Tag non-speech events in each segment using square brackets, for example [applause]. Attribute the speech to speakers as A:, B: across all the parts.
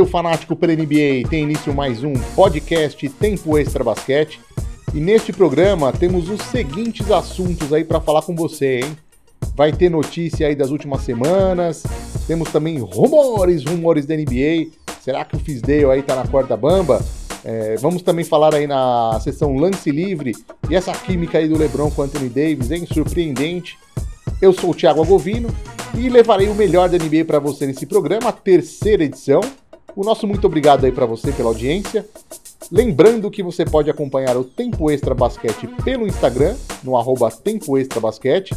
A: Seu fanático pela NBA! Tem início mais um podcast Tempo Extra Basquete. E neste programa temos os seguintes assuntos aí para falar com você, hein? Vai ter notícia aí das últimas semanas, temos também rumores, rumores da NBA. Será que o Fisdale aí tá na corda bamba? É, vamos também falar aí na sessão lance livre e essa química aí do LeBron com Anthony Davis, hein? Surpreendente. Eu sou o Thiago Agovino e levarei o melhor da NBA para você nesse programa, terceira edição. O nosso muito obrigado aí para você pela audiência. Lembrando que você pode acompanhar o Tempo Extra Basquete pelo Instagram, no arroba Tempo Extra Basquete,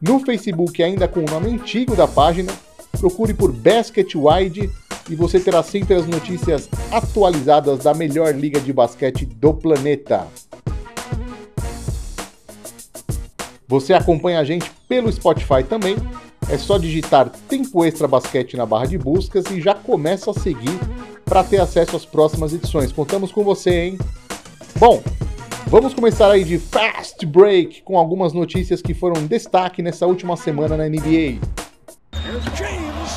A: no Facebook ainda com o nome antigo da página, procure por Basket Wide e você terá sempre as notícias atualizadas da melhor liga de basquete do planeta. Você acompanha a gente pelo Spotify também. É só digitar Tempo Extra Basquete na barra de buscas e já começa a seguir para ter acesso às próximas edições. Contamos com você, hein? Bom, vamos começar aí de fast break com algumas notícias que foram destaque nessa última semana na NBA. James.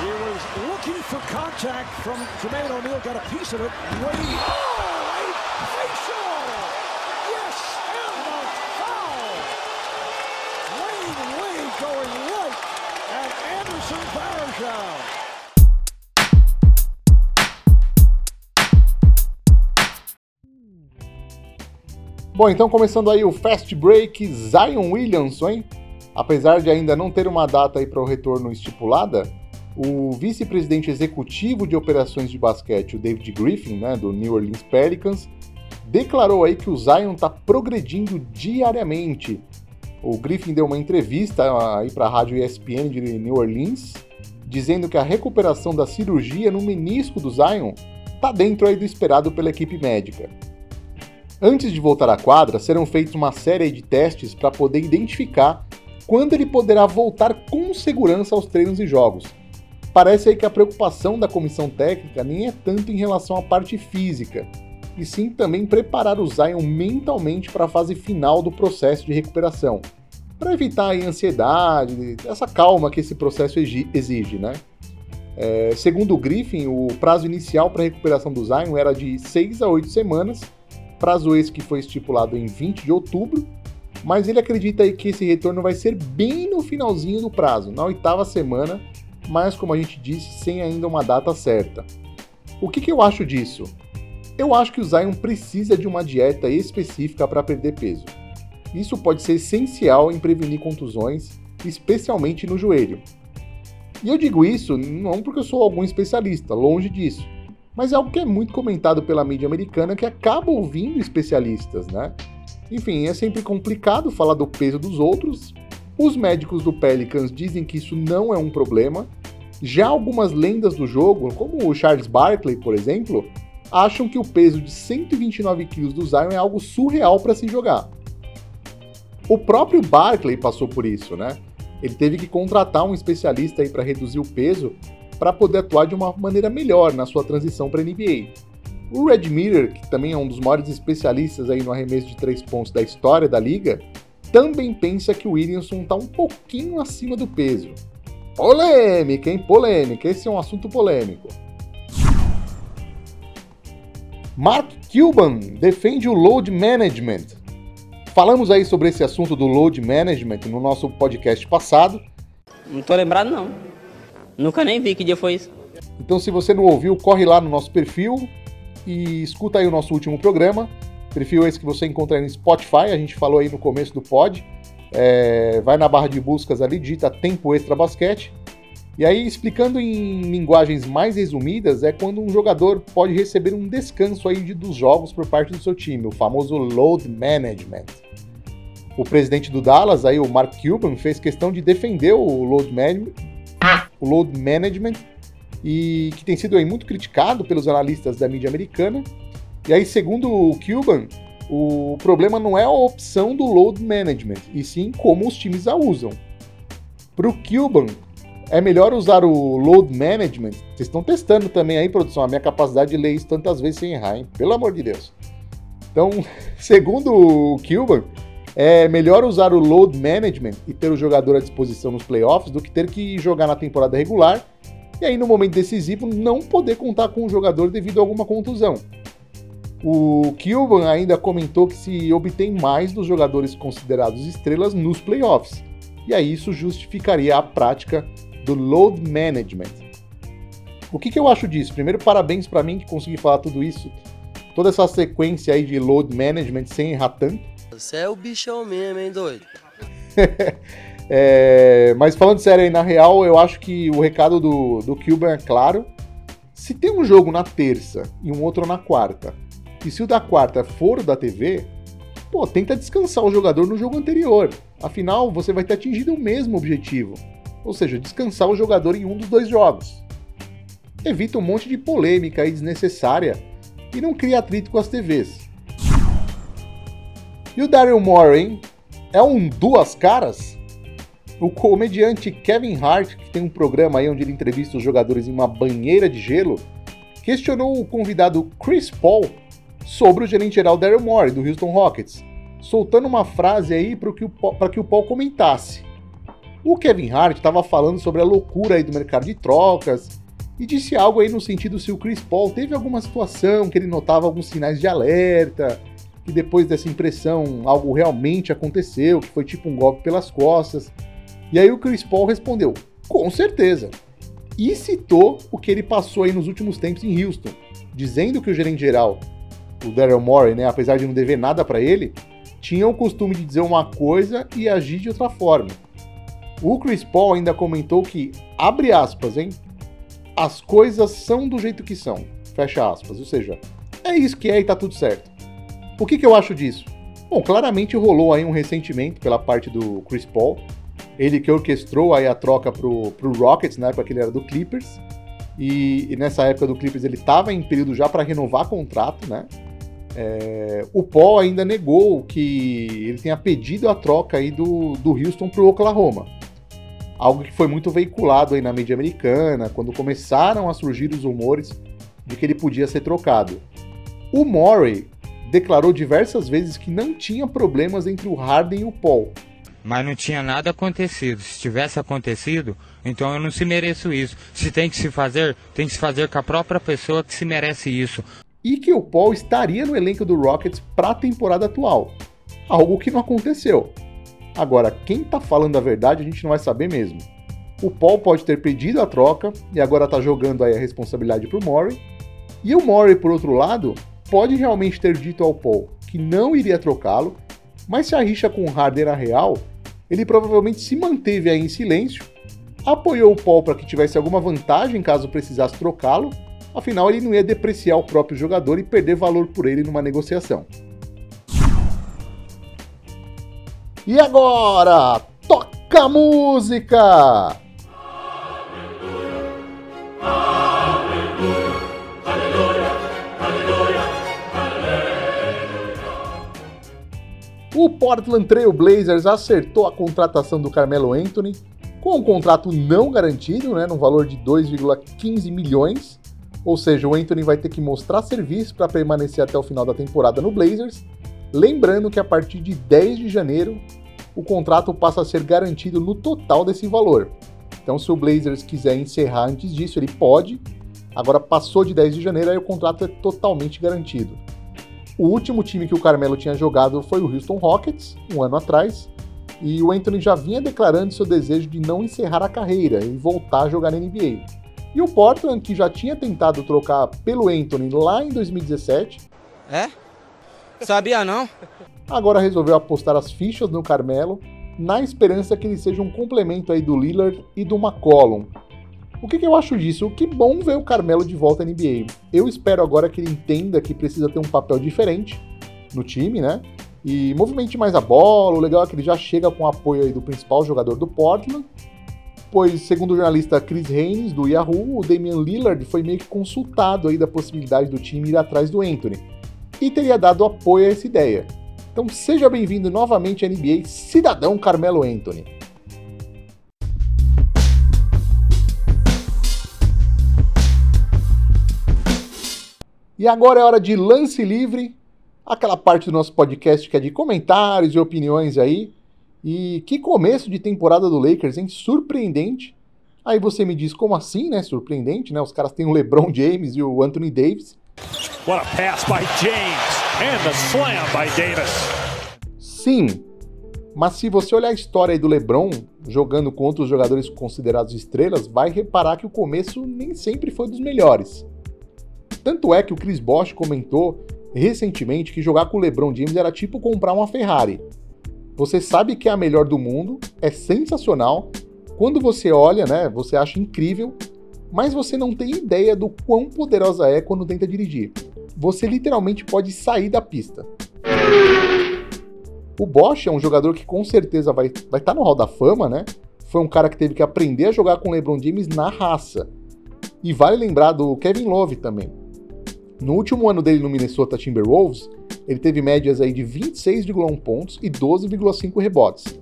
A: He was looking for contact from Jermaine O'Neal, got a piece of Bom, então começando aí o Fast Break, Zion Williamson, hein? Apesar de ainda não ter uma data aí para o retorno estipulada, o vice-presidente executivo de operações de basquete, o David Griffin, né, do New Orleans Pelicans, declarou aí que o Zion está progredindo diariamente. O Griffin deu uma entrevista aí para a rádio ESPN de New Orleans, dizendo que a recuperação da cirurgia no menisco do Zion está dentro aí do esperado pela equipe médica. Antes de voltar à quadra, serão feitos uma série de testes para poder identificar quando ele poderá voltar com segurança aos treinos e jogos. Parece aí que a preocupação da comissão técnica nem é tanto em relação à parte física, e sim também preparar o Zion mentalmente para a fase final do processo de recuperação, para evitar a ansiedade, essa calma que esse processo exige, né? É, segundo o Griffin, o prazo inicial para a recuperação do Zion era de 6 a 8 semanas, prazo esse que foi estipulado em 20 de outubro, mas ele acredita aí que esse retorno vai ser bem no finalzinho do prazo, na oitava semana, mas como a gente disse, sem ainda uma data certa. O que, que eu acho disso? Eu acho que o Zion precisa de uma dieta específica para perder peso. Isso pode ser essencial em prevenir contusões, especialmente no joelho. E eu digo isso não porque eu sou algum especialista, longe disso mas é algo que é muito comentado pela mídia americana que acaba ouvindo especialistas, né? Enfim, é sempre complicado falar do peso dos outros. Os médicos do Pelicans dizem que isso não é um problema. Já algumas lendas do jogo, como o Charles Barkley, por exemplo, acham que o peso de 129 kg do Zion é algo surreal para se jogar. O próprio Barkley passou por isso, né? Ele teve que contratar um especialista aí para reduzir o peso para poder atuar de uma maneira melhor na sua transição para a NBA. O Red Miller, que também é um dos maiores especialistas aí no arremesso de três pontos da história da liga, também pensa que o Williamson está um pouquinho acima do peso. Polêmica, hein? Polêmica. Esse é um assunto polêmico. Mark Cuban defende o load management. Falamos aí sobre esse assunto do load management no nosso podcast passado.
B: Não tô lembrado não. Nunca nem vi que dia foi isso.
A: Então, se você não ouviu, corre lá no nosso perfil e escuta aí o nosso último programa. Perfil esse que você encontra aí no Spotify, a gente falou aí no começo do pod. É, vai na barra de buscas ali, digita Tempo Extra Basquete. E aí, explicando em linguagens mais resumidas, é quando um jogador pode receber um descanso aí dos jogos por parte do seu time, o famoso load management. O presidente do Dallas, aí, o Mark Cuban, fez questão de defender o load management o load management, e que tem sido aí muito criticado pelos analistas da mídia americana. E aí, segundo o Cuban, o problema não é a opção do load management, e sim como os times a usam. Para o Cuban, é melhor usar o load management. Vocês estão testando também aí, produção, a minha capacidade de ler isso tantas vezes sem errar, hein? Pelo amor de Deus. Então, [laughs] segundo o Cuban, é melhor usar o load management e ter o jogador à disposição nos playoffs do que ter que jogar na temporada regular e aí no momento decisivo não poder contar com o jogador devido a alguma contusão. O Kilban ainda comentou que se obtém mais dos jogadores considerados estrelas nos playoffs, e aí isso justificaria a prática do load management. O que, que eu acho disso? Primeiro, parabéns para mim que consegui falar tudo isso, toda essa sequência aí de load management sem errar tanto.
C: Você é o bichão mesmo, hein, doido? [laughs]
A: é, mas falando sério aí, na real, eu acho que o recado do, do Kilburn é claro. Se tem um jogo na terça e um outro na quarta, e se o da quarta for da TV, pô, tenta descansar o jogador no jogo anterior. Afinal, você vai ter atingido o mesmo objetivo. Ou seja, descansar o jogador em um dos dois jogos. Evita um monte de polêmica aí desnecessária e não cria atrito com as TVs. E o Daryl Moore, hein? É um duas caras? O comediante Kevin Hart, que tem um programa aí onde ele entrevista os jogadores em uma banheira de gelo, questionou o convidado Chris Paul sobre o gerente geral Daryl Morey, do Houston Rockets, soltando uma frase aí para que, que o Paul comentasse. O Kevin Hart estava falando sobre a loucura aí do mercado de trocas e disse algo aí no sentido se o Chris Paul teve alguma situação que ele notava alguns sinais de alerta, que depois dessa impressão algo realmente aconteceu, que foi tipo um golpe pelas costas. E aí o Chris Paul respondeu: com certeza. E citou o que ele passou aí nos últimos tempos em Houston, dizendo que o gerente geral, o Daryl Morey, né, apesar de não dever nada para ele, tinha o costume de dizer uma coisa e agir de outra forma. O Chris Paul ainda comentou que, abre aspas, hein, as coisas são do jeito que são, fecha aspas, ou seja, é isso que é e tá tudo certo. O que, que eu acho disso? Bom, claramente rolou aí um ressentimento pela parte do Chris Paul, ele que orquestrou aí a troca pro, pro Rockets, na época que ele era do Clippers, e, e nessa época do Clippers ele estava em período já para renovar contrato, né? É, o Paul ainda negou que ele tenha pedido a troca aí do, do Houston para o Oklahoma. Algo que foi muito veiculado aí na mídia americana, quando começaram a surgir os rumores de que ele podia ser trocado. O Morey declarou diversas vezes que não tinha problemas entre o Harden e o Paul,
D: mas não tinha nada acontecido. Se tivesse acontecido, então eu não se mereço isso. Se tem que se fazer, tem que se fazer com a própria pessoa que se merece isso.
A: E que o Paul estaria no elenco do Rockets para a temporada atual. Algo que não aconteceu. Agora, quem tá falando a verdade a gente não vai saber mesmo. O Paul pode ter pedido a troca e agora tá jogando aí a responsabilidade pro Murray. E o Murray, por outro lado, pode realmente ter dito ao Paul que não iria trocá-lo mas se a rixa com o Harden era real, ele provavelmente se manteve aí em silêncio, apoiou o Paul para que tivesse alguma vantagem caso precisasse trocá-lo, afinal ele não ia depreciar o próprio jogador e perder valor por ele numa negociação. E agora, toca música! O Portland Trail Blazers acertou a contratação do Carmelo Anthony com um contrato não garantido, né, no valor de 2,15 milhões. Ou seja, o Anthony vai ter que mostrar serviço para permanecer até o final da temporada no Blazers. Lembrando que a partir de 10 de janeiro o contrato passa a ser garantido no total desse valor. Então, se o Blazers quiser encerrar antes disso, ele pode. Agora passou de 10 de janeiro, aí o contrato é totalmente garantido. O último time que o Carmelo tinha jogado foi o Houston Rockets, um ano atrás, e o Anthony já vinha declarando seu desejo de não encerrar a carreira e voltar a jogar na NBA. E o Portland, que já tinha tentado trocar pelo Anthony lá em 2017.
E: É? Sabia não?
A: Agora resolveu apostar as fichas no Carmelo, na esperança que ele seja um complemento aí do Lillard e do McCollum, o que, que, eu acho disso? Que bom ver o Carmelo de volta na NBA. Eu espero agora que ele entenda que precisa ter um papel diferente no time, né? E movimente mais a bola. O legal é que ele já chega com o apoio aí do principal jogador do Portland. Pois, segundo o jornalista Chris Haynes, do Yahoo, o Damian Lillard foi meio que consultado aí da possibilidade do time ir atrás do Anthony. E teria dado apoio a essa ideia. Então seja bem-vindo novamente à NBA, cidadão Carmelo Anthony. E agora é hora de lance livre, aquela parte do nosso podcast que é de comentários e opiniões aí. E que começo de temporada do Lakers, hein? Surpreendente. Aí você me diz, como assim, né? Surpreendente, né? Os caras têm o LeBron James e o Anthony Davis.
F: What a pass by James and the slam by Davis.
A: Sim, mas se você olhar a história do LeBron jogando contra os jogadores considerados estrelas, vai reparar que o começo nem sempre foi dos melhores. Tanto é que o Chris Bosh comentou recentemente que jogar com o LeBron James era tipo comprar uma Ferrari. Você sabe que é a melhor do mundo, é sensacional. Quando você olha, né, você acha incrível, mas você não tem ideia do quão poderosa é quando tenta dirigir. Você literalmente pode sair da pista. O Bosch é um jogador que com certeza vai estar vai tá no Hall da Fama, né? Foi um cara que teve que aprender a jogar com LeBron James na raça. E vale lembrar do Kevin Love também. No último ano dele no Minnesota Timberwolves, ele teve médias aí de 26,1 pontos e 12,5 rebotes.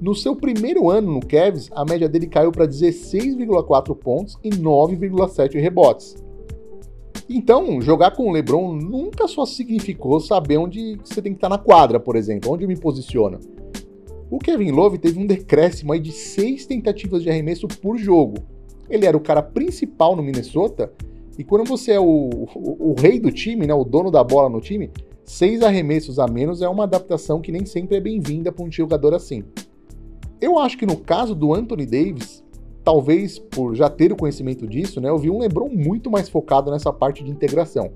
A: No seu primeiro ano no Cavs, a média dele caiu para 16,4 pontos e 9,7 rebotes. Então, jogar com o LeBron nunca só significou saber onde você tem que estar na quadra, por exemplo, onde eu me posiciono. O Kevin Love teve um decréscimo aí de 6 tentativas de arremesso por jogo. Ele era o cara principal no Minnesota e quando você é o, o, o, rei do time, né, o dono da bola no time, seis arremessos a menos é uma adaptação que nem sempre é bem-vinda para um jogador assim. Eu acho que no caso do Anthony Davis, talvez por já ter o conhecimento disso, né, eu vi um LeBron muito mais focado nessa parte de integração.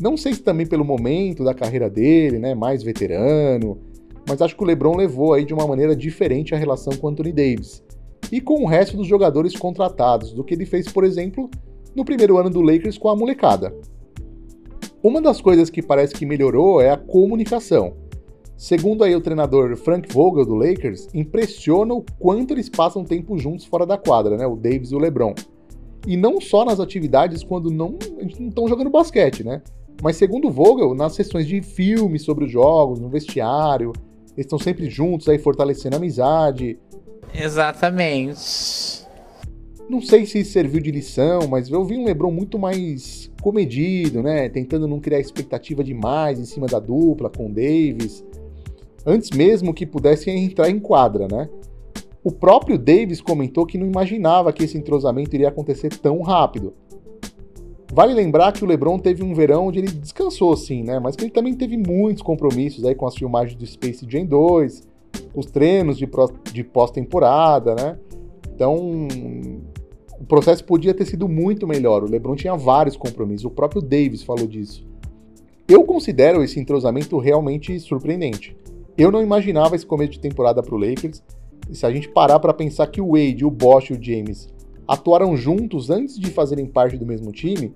A: Não sei se também pelo momento da carreira dele, né, mais veterano, mas acho que o LeBron levou aí de uma maneira diferente a relação com Anthony Davis e com o resto dos jogadores contratados do que ele fez, por exemplo, no primeiro ano do Lakers com a molecada. Uma das coisas que parece que melhorou é a comunicação. Segundo aí o treinador Frank Vogel do Lakers, impressiona o quanto eles passam tempo juntos fora da quadra, né? O Davis e o LeBron. E não só nas atividades quando não estão jogando basquete, né? Mas segundo Vogel, nas sessões de filmes sobre os jogos, no vestiário, eles estão sempre juntos aí fortalecendo a amizade.
G: Exatamente.
A: Não sei se serviu de lição, mas eu vi um LeBron muito mais comedido, né? Tentando não criar expectativa demais em cima da dupla com o Davis, antes mesmo que pudesse entrar em quadra, né? O próprio Davis comentou que não imaginava que esse entrosamento iria acontecer tão rápido. Vale lembrar que o LeBron teve um verão onde ele descansou sim, né? Mas que ele também teve muitos compromissos aí com as filmagens do Space Jam 2, os treinos de, de pós-temporada, né? Então, o processo podia ter sido muito melhor. O LeBron tinha vários compromissos, o próprio Davis falou disso. Eu considero esse entrosamento realmente surpreendente. Eu não imaginava esse começo de temporada para o Lakers. E se a gente parar para pensar que o Wade, o Bosch e o James atuaram juntos antes de fazerem parte do mesmo time,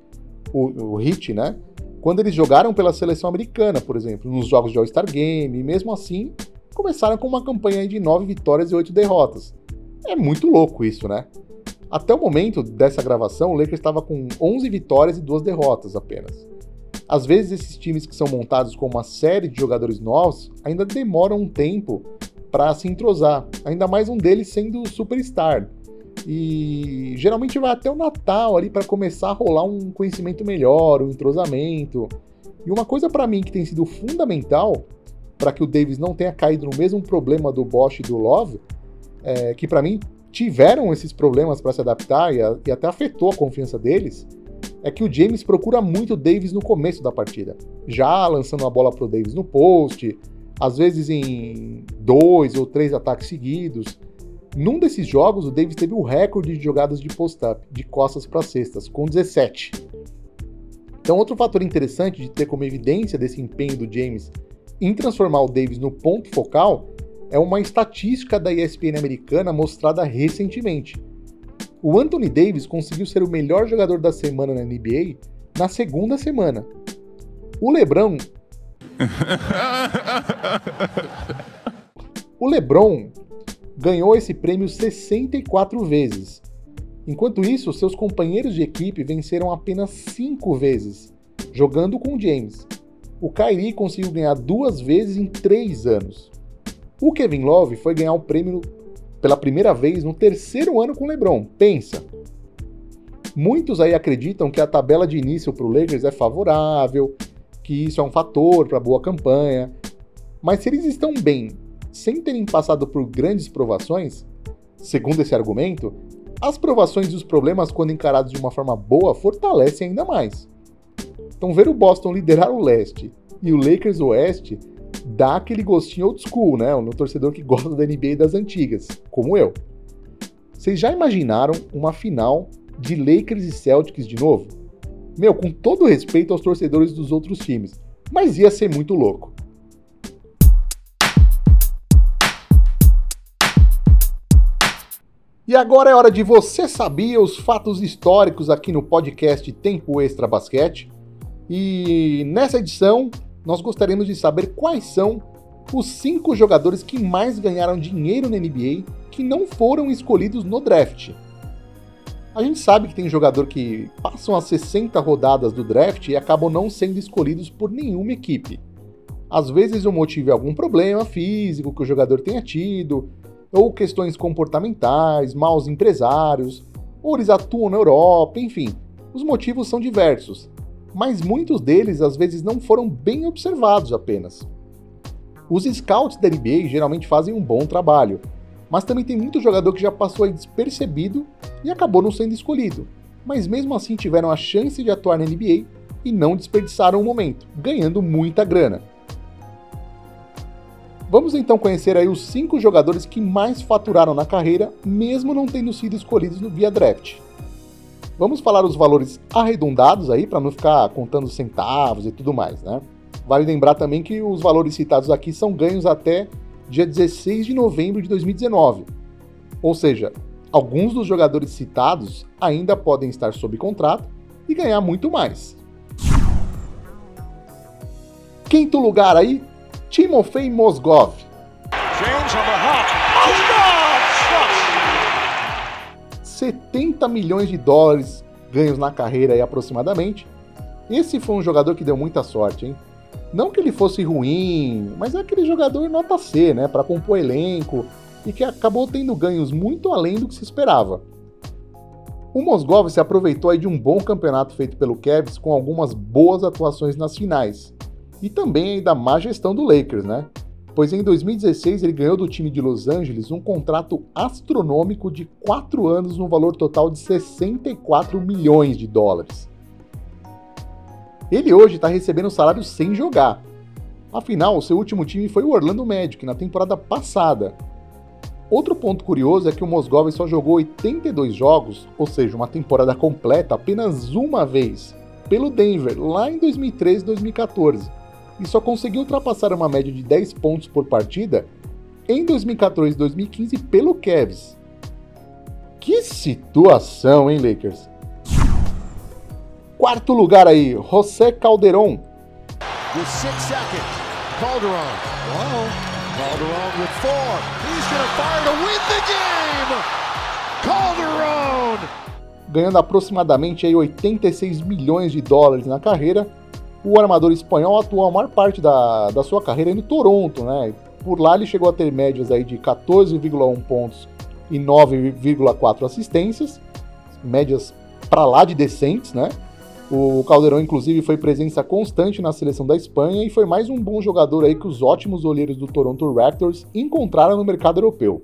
A: o, o Heat, né? Quando eles jogaram pela seleção americana, por exemplo, nos jogos de All-Star Game, e mesmo assim começaram com uma campanha de 9 vitórias e 8 derrotas. É muito louco isso, né? Até o momento dessa gravação, o Lakers estava com 11 vitórias e 2 derrotas apenas. Às vezes, esses times que são montados com uma série de jogadores novos ainda demoram um tempo para se entrosar, ainda mais um deles sendo superstar. E geralmente vai até o Natal ali para começar a rolar um conhecimento melhor, um entrosamento. E uma coisa para mim que tem sido fundamental para que o Davis não tenha caído no mesmo problema do Bosch e do Love, é, que para mim tiveram esses problemas para se adaptar e, a, e, até afetou a confiança deles, é que o James procura muito o Davis no começo da partida, já lançando a bola para o Davis no post, às vezes em dois ou três ataques seguidos. Num desses jogos, o Davis teve o recorde de jogadas de post-up, de costas para cestas, com 17. Então, outro fator interessante de ter como evidência desse empenho do James em transformar o Davis no ponto focal é uma estatística da ESPN americana mostrada recentemente. O Anthony Davis conseguiu ser o melhor jogador da semana na NBA na segunda semana. O LeBron. [laughs] o LeBron ganhou esse prêmio 64 vezes. Enquanto isso, seus companheiros de equipe venceram apenas 5 vezes, jogando com James. O Kyrie conseguiu ganhar duas vezes em 3 anos. O Kevin Love foi ganhar o prêmio pela primeira vez no terceiro ano com LeBron. Pensa. Muitos aí acreditam que a tabela de início para o Lakers é favorável, que isso é um fator para boa campanha. Mas se eles estão bem, sem terem passado por grandes provações, segundo esse argumento, as provações e os problemas, quando encarados de uma forma boa, fortalecem ainda mais. Então, ver o Boston liderar o leste e o Lakers o oeste dá aquele gostinho old school, né? No torcedor que gosta da NBA das antigas, como eu. Vocês já imaginaram uma final de Lakers e Celtics de novo? Meu, com todo respeito aos torcedores dos outros times, mas ia ser muito louco. E agora é hora de você saber os fatos históricos aqui no podcast Tempo Extra Basquete. E nessa edição, nós gostaríamos de saber quais são os cinco jogadores que mais ganharam dinheiro na NBA que não foram escolhidos no draft. A gente sabe que tem jogador que passam as 60 rodadas do draft e acabam não sendo escolhidos por nenhuma equipe. Às vezes o motivo é algum problema físico que o jogador tenha tido, ou questões comportamentais, maus empresários, ou eles atuam na Europa, enfim. Os motivos são diversos, mas muitos deles às vezes não foram bem observados apenas. Os scouts da NBA geralmente fazem um bom trabalho, mas também tem muito jogador que já passou aí despercebido e acabou não sendo escolhido, mas mesmo assim tiveram a chance de atuar na NBA e não desperdiçaram o momento, ganhando muita grana. Vamos então conhecer aí os cinco jogadores que mais faturaram na carreira, mesmo não tendo sido escolhidos no via draft. Vamos falar os valores arredondados aí para não ficar contando centavos e tudo mais, né? Vale lembrar também que os valores citados aqui são ganhos até dia 16 de novembro de 2019. Ou seja, alguns dos jogadores citados ainda podem estar sob contrato e ganhar muito mais. Quinto lugar aí, Timofey Mozgov. 70 milhões de dólares ganhos na carreira aí aproximadamente. Esse foi um jogador que deu muita sorte, hein? Não que ele fosse ruim, mas é aquele jogador nota C, né, para compor elenco e que acabou tendo ganhos muito além do que se esperava. O Mosgov se aproveitou aí de um bom campeonato feito pelo Cavs com algumas boas atuações nas finais e também da má gestão do Lakers, né? Pois em 2016 ele ganhou do time de Los Angeles um contrato astronômico de 4 anos no valor total de 64 milhões de dólares. Ele hoje está recebendo salário sem jogar. Afinal, seu último time foi o Orlando Magic na temporada passada. Outro ponto curioso é que o Mosgov só jogou 82 jogos, ou seja, uma temporada completa, apenas uma vez, pelo Denver, lá em 2013 2014 e só conseguiu ultrapassar uma média de 10 pontos por partida em 2014 e 2015 pelo Cavs. Que situação, hein, Lakers? Quarto lugar aí, José Calderon. With six seconds, Calderon. Calderon with four. He's gonna fire to win the game. Calderon. Ganhando aproximadamente aí 86 milhões de dólares na carreira o armador espanhol atuou a maior parte da, da sua carreira no Toronto, né? Por lá ele chegou a ter médias aí de 14,1 pontos e 9,4 assistências, médias para lá de decentes, né? O Caldeirão, inclusive, foi presença constante na seleção da Espanha e foi mais um bom jogador aí que os ótimos olheiros do Toronto Raptors encontraram no mercado europeu.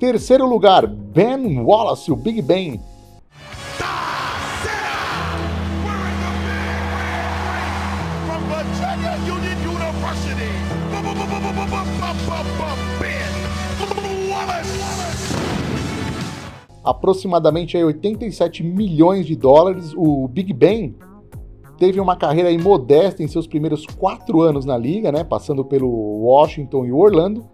A: Terceiro lugar, Ben Wallace, o Big Ben, aproximadamente 87 milhões de dólares. O Big Ben teve uma carreira modesta em seus primeiros quatro anos na liga, né, passando pelo Washington e Orlando.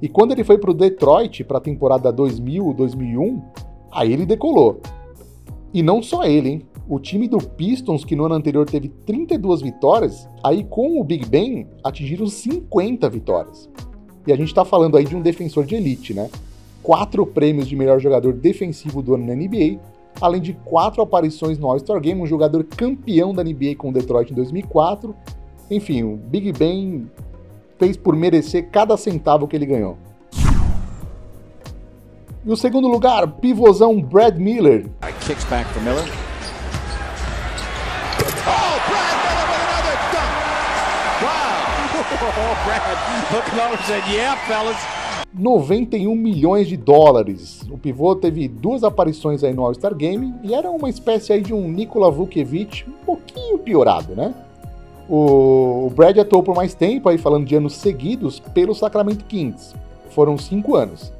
A: E quando ele foi para o Detroit para a temporada 2000-2001, aí ele decolou. E não só ele, hein? O time do Pistons, que no ano anterior teve 32 vitórias, aí com o Big Ben atingiram 50 vitórias. E a gente está falando aí de um defensor de elite, né? Quatro prêmios de melhor jogador defensivo do ano na NBA, além de quatro aparições no All-Star Game, um jogador campeão da NBA com o Detroit em 2004. Enfim, o Big Ben fez por merecer cada centavo que ele ganhou. E o segundo lugar, pivôzão Brad Miller. Kicks back for Miller. Oh, Brad Miller with another dunk! Wow! [laughs] Oh, Brad looking over and said, "Yeah, fellas, 91 milhões de dólares. O pivô teve duas aparições aí no All-Star Game e era uma espécie aí de um Nikola Vucevic um pouquinho piorado, né? O Brad atuou por mais tempo, aí falando de anos seguidos, pelo Sacramento Kings. Foram cinco anos.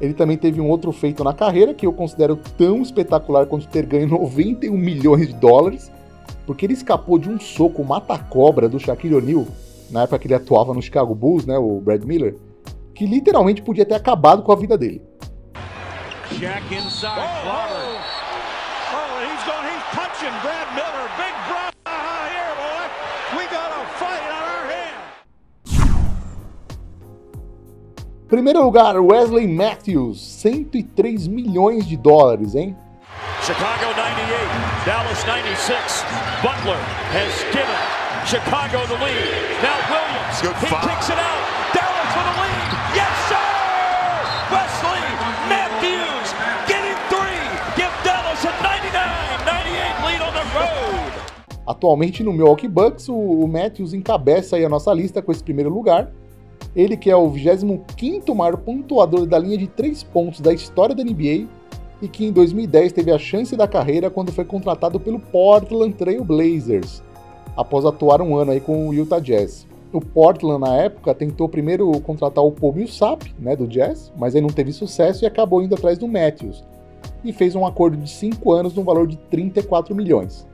A: Ele também teve um outro feito na carreira que eu considero tão espetacular quanto ter ganho [laughs] 91 milhões de dólares, porque ele escapou de um soco mata-cobra do Shaquille O'Neal, na época que ele atuava no Chicago Bulls, né, o Brad Miller, que literalmente podia ter acabado com a vida dele.
F: Inside. Oh, oh. oh he's going, he's punching Brad Miller. Big brother here, boy. We got a fight on our hands.
A: Primeiro lugar, Wesley Matthews, 103 milhões de dólares, hein?
F: Chicago 98, Dallas 96. Butler has given Chicago the lead. Now Williams, Good he five. kicks it out. Dallas for the lead. Yes, sir! Wesley Matthews getting three. Give Dallas a 99-98 lead on the road.
A: Atualmente no Milwaukee Bucks, o Matthews encabeça aí a nossa lista com esse primeiro lugar. Ele que é o 25º maior pontuador da linha de 3 pontos da história da NBA e que em 2010 teve a chance da carreira quando foi contratado pelo Portland Trail Blazers após atuar um ano aí com o Utah Jazz. O Portland, na época, tentou primeiro contratar o Paul Millsap, né, do Jazz, mas aí não teve sucesso e acabou indo atrás do Matthews, e fez um acordo de 5 anos no valor de 34 milhões.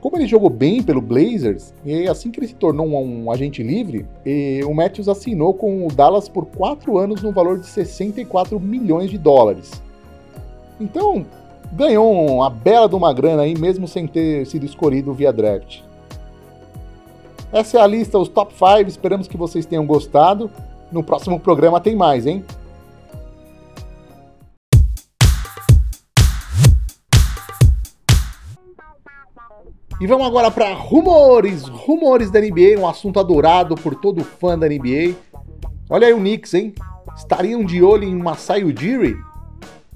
A: Como ele jogou bem pelo Blazers, e assim que ele se tornou um, um agente livre, o Matthews assinou com o Dallas por 4 anos no valor de 64 milhões de dólares. Então, ganhou uma bela de uma grana aí, mesmo sem ter sido escolhido via draft. Essa é a lista, os top 5. Esperamos que vocês tenham gostado. No próximo programa tem mais, hein? E vamos agora para rumores, rumores da NBA, um assunto adorado por todo fã da NBA. Olha aí o Knicks, hein? Estariam de olho em Masai Ujiri?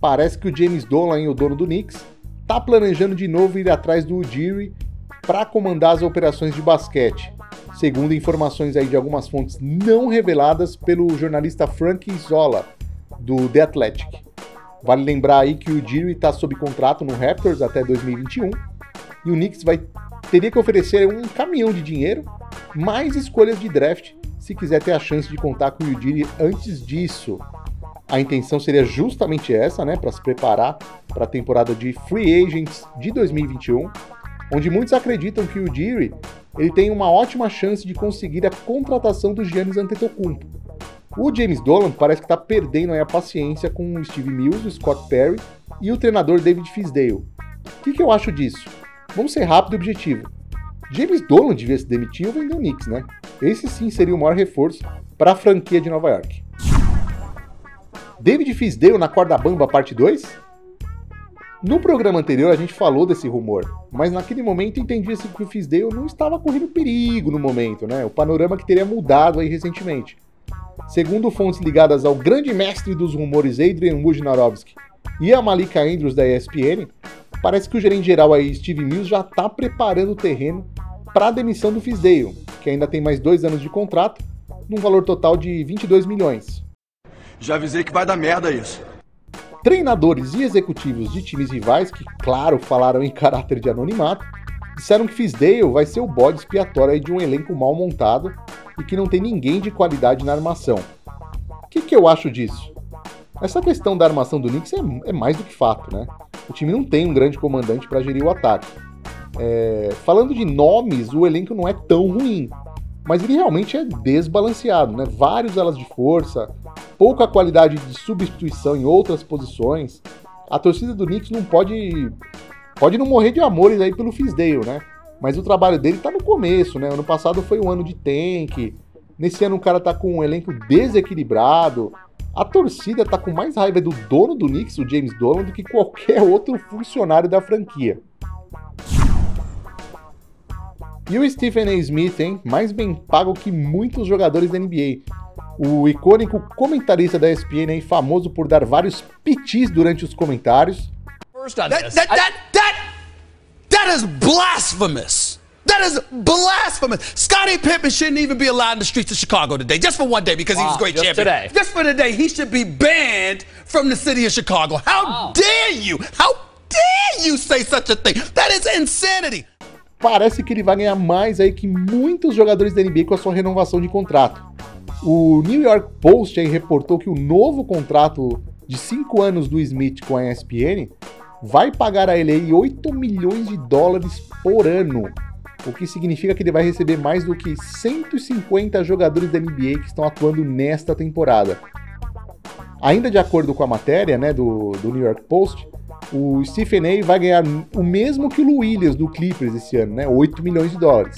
A: Parece que o James Dolan, o dono do Knicks, tá planejando de novo ir atrás do Ujiri para comandar as operações de basquete segundo informações aí de algumas fontes não reveladas pelo jornalista Frank Zola, do The Athletic. Vale lembrar aí que o Jiri está sob contrato no Raptors até 2021 e o Knicks vai teria que oferecer um caminhão de dinheiro, mais escolhas de draft, se quiser ter a chance de contar com o Ujiri antes disso. A intenção seria justamente essa, né, para se preparar para a temporada de Free Agents de 2021, onde muitos acreditam que o Ujiri ele tem uma ótima chance de conseguir a contratação do Giannis Antetokounmpo. O James Dolan parece que está perdendo a paciência com o Steve Mills, o Scott Perry e o treinador David Fisdale. O que, que eu acho disso? Vamos ser rápido e objetivo. James Dolan devia se demitir ou vender o Knicks, né? Esse sim seria o maior reforço para a franquia de Nova York. David Fisdale na corda bamba parte 2? No programa anterior a gente falou desse rumor, mas naquele momento entendia-se que o Fisdale não estava correndo perigo no momento, né? O panorama que teria mudado aí recentemente. Segundo fontes ligadas ao grande mestre dos rumores Adrian Wojnarowski e a Malika Andrews da ESPN, parece que o gerente geral aí Steve Mills já está preparando o terreno para a demissão do Fisdale, que ainda tem mais dois anos de contrato, num valor total de 22 milhões.
G: Já avisei que vai dar merda isso
A: treinadores e executivos de times rivais, que, claro, falaram em caráter de anonimato, disseram que Fisdale vai ser o bode expiatório de um elenco mal montado e que não tem ninguém de qualidade na armação. O que, que eu acho disso? Essa questão da armação do Knicks é, é, mais do que fato, né? O time não tem um grande comandante para gerir o ataque. É, falando de nomes, o elenco não é tão ruim, mas ele realmente é desbalanceado, né? Vários alas de força, pouca qualidade de substituição em outras posições. A torcida do Knicks não pode pode não morrer de amores aí pelo Fisdale, né? Mas o trabalho dele tá no começo, né? Ano passado foi um ano de tank. Nesse ano o cara tá com um elenco desequilibrado. A torcida tá com mais raiva do dono do Knicks, o James Dolan, do que qualquer [laughs] outro funcionário da franquia. E o Stephen A. Smith, hein? Mais bem pago que muitos jogadores da NBA. O icônico comentarista da ESPN, hein? famoso por dar vários pitis durante os comentários.
H: That, that, that, that, that is blasphemous! That is blasphemous. Scottie Pippen shouldn't even be allowed in the streets of Chicago today, just for one day, because wow, he was a great
I: just
H: champion.
I: Today.
H: Just for today, he should be banned from the city of Chicago. How wow. dare you? How dare you say such a thing? That is insanity.
A: Parece que ele vai ganhar mais aí que muitos jogadores da NBA com a sua renovação de contrato. O New York Post aí reportou que o novo contrato de 5 anos do Smith com a ESPN vai pagar a ele aí 8 milhões de dólares por ano, o que significa que ele vai receber mais do que 150 jogadores da NBA que estão atuando nesta temporada. Ainda de acordo com a matéria né, do, do New York Post, o Stephen A vai ganhar o mesmo que o Williams do Clippers esse ano, né? 8 milhões de dólares.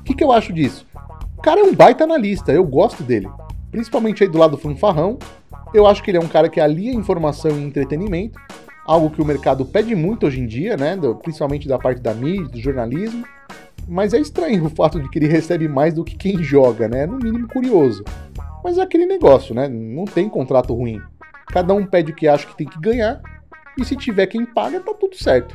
A: O que, que eu acho disso? O cara é um baita analista, eu gosto dele. Principalmente aí do lado fanfarrão. Eu acho que ele é um cara que alia informação e entretenimento, algo que o mercado pede muito hoje em dia, né? Principalmente da parte da mídia, do jornalismo. Mas é estranho [laughs] o fato de que ele recebe mais do que quem joga, né? No mínimo curioso. Mas é aquele negócio, né? Não tem contrato ruim. Cada um pede o que acha que tem que ganhar e se tiver quem paga, tá tudo certo.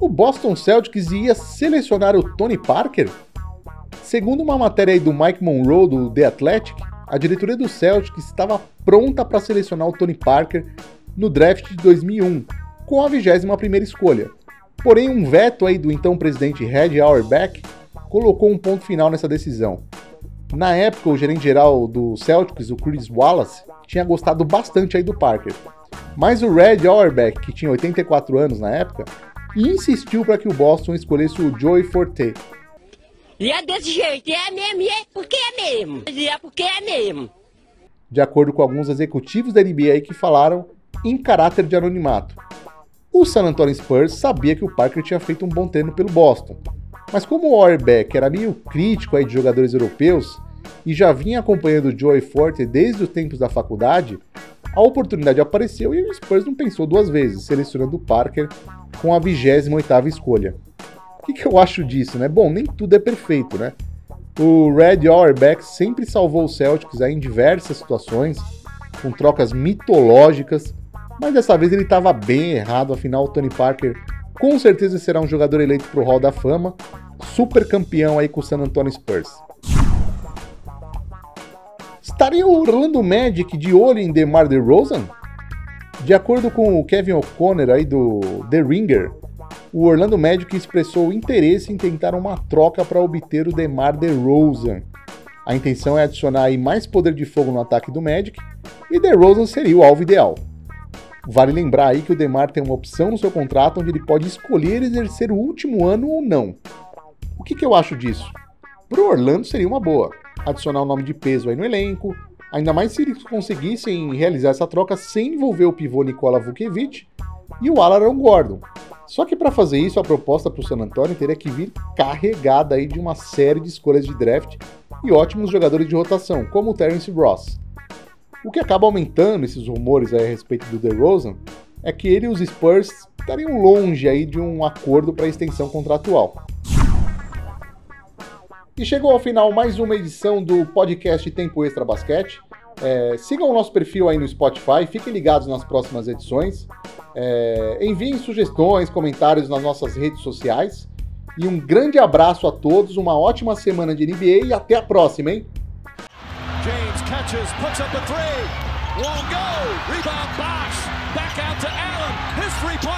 A: O Boston Celtics ia selecionar o Tony Parker? Segundo uma matéria do Mike Monroe do The Athletic, a diretoria do Celtics estava pronta para selecionar o Tony Parker no draft de 2001, com a 21ª escolha. Porém, um veto aí do então presidente Red Auerbach colocou um ponto final nessa decisão. Na época, o gerente geral do Celtics, o Chris Wallace, tinha gostado bastante aí do Parker. Mas o Red Auerbach, que tinha 84 anos na época, insistiu para que o Boston escolhesse o Joey Forte.
J: E é desse jeito, é mesmo, e é porque é mesmo. E é porque é mesmo.
A: De acordo com alguns executivos da NBA que falaram em caráter de anonimato. O San Antonio Spurs sabia que o Parker tinha feito um bom treino pelo Boston, mas como o Auerbach era meio crítico aí de jogadores europeus e já vinha acompanhando o Joey Forte desde os tempos da faculdade, a oportunidade apareceu e o Spurs não pensou duas vezes, selecionando o Parker com a 28ª escolha. O que, que eu acho disso, né? Bom, nem tudo é perfeito, né? O Red Auerbach sempre salvou o Celtics em diversas situações, com trocas mitológicas, mas dessa vez ele estava bem errado, afinal o Tony Parker com certeza será um jogador eleito para o Hall da Fama, super campeão aí com o San Antonio Spurs. Estaria o Orlando Magic de olho em DeMar DeRozan? De acordo com o Kevin O'Connor aí do The Ringer, o Orlando Magic expressou interesse em tentar uma troca para obter o DeMar DeRozan. A intenção é adicionar aí mais poder de fogo no ataque do Magic e DeRozan seria o alvo ideal. Vale lembrar aí que o Demar tem uma opção no seu contrato onde ele pode escolher exercer o último ano ou não. O que, que eu acho disso? Pro Orlando seria uma boa, adicionar o um nome de peso aí no elenco, ainda mais se eles conseguissem realizar essa troca sem envolver o pivô Nikola Vucevic e o Alaron Gordon. Só que para fazer isso, a proposta para o San Antonio teria que vir carregada aí de uma série de escolhas de draft e ótimos jogadores de rotação, como o Terence Ross. O que acaba aumentando esses rumores a respeito do DeRozan é que ele e os Spurs estariam longe aí de um acordo para extensão contratual. E chegou ao final mais uma edição do podcast Tempo Extra Basquete. É, sigam o nosso perfil aí no Spotify, fiquem ligados nas próximas edições. É, enviem sugestões, comentários nas nossas redes sociais. E um grande abraço a todos, uma ótima semana de NBA e até a próxima, hein? James puts up a three. Won't go. Rebound Bosch. Back out to Allen. His three-pointer. Man!